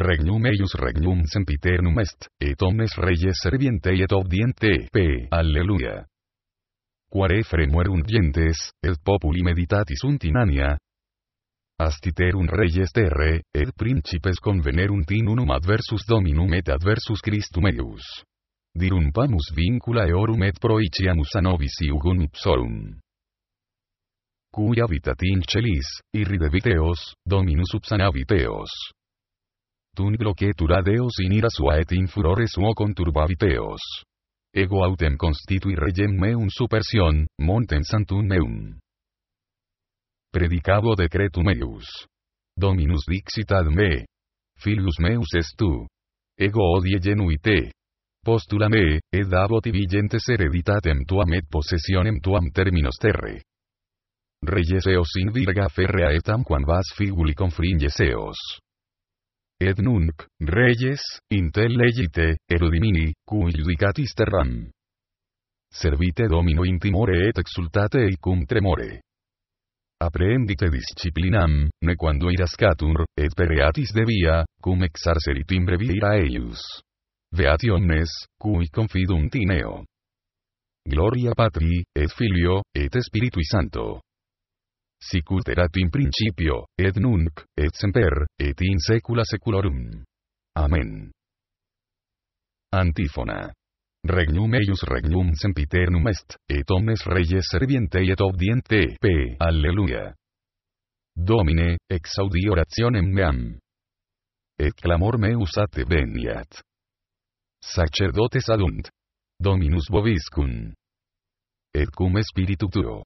regnum eius regnum sempiternum est, et omnes reyes serviente et obdiente p. Alleluia. Quare fremuerunt gentes, et populi meditatis sunt in ania, Astiterum reyes terre, et principes convenerunt in unum adversus dominum et adversus Christum eius. Dirumpamus vincula eorum et proiciamus a nobis iugum ipsorum. Cui habitat in celis, irridebit eos, dominus upsanavit eos. Tun glocetura deos in ira sua et in furore suo conturbavit eos. Ego autem constitui regem meum supersion, montem santum meum predicabo decretum meus. Dominus dixit ad me. Filius meus est tu. Ego odie genuite. Postula me, ed dabo vigentes hereditatem tuam et possessionem tuam terminos terre. Reyes eos in virga ferrea etam quan vas figuli confringes eos. Et nunc, reyes, intel legite, erudimini, cui judicatis terram. Servite domino in timore et exultate e cum tremore. Apprehendite disciplinam, ne quando irascatur, et pereatis de via, cum exarserit imbrevira eius. Veati omnes, cui confidunt in eo. Gloria Patri, et Filio, et Spiritui Santo. Sicut erat in principio, et nunc, et semper, et in saecula saeculorum. Amen. Antífona. Regnum eius regnum sempiternum est, et omnes reyes serviente et obdiente p. Alleluia. Domine, exaudi orationem meam. Et clamor meus a te veniat. Sacerdotes adunt. Dominus boviscum. Et cum spiritu tuo.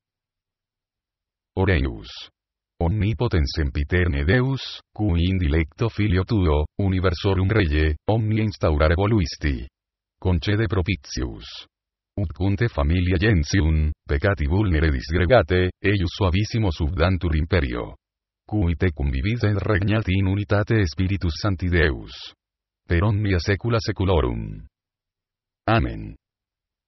Omnipotens sempiterne Deus, cui indilecto filio tuo, universorum reye, omnia instaurare voluisti concede propitius. Ut cunte familia gentium, peccati vulnere disgregate, eius suavissimo subdantur imperio. Cui te convivit et regnat in unitate Spiritus Sancti Deus. Per omnia saecula saeculorum. Amen.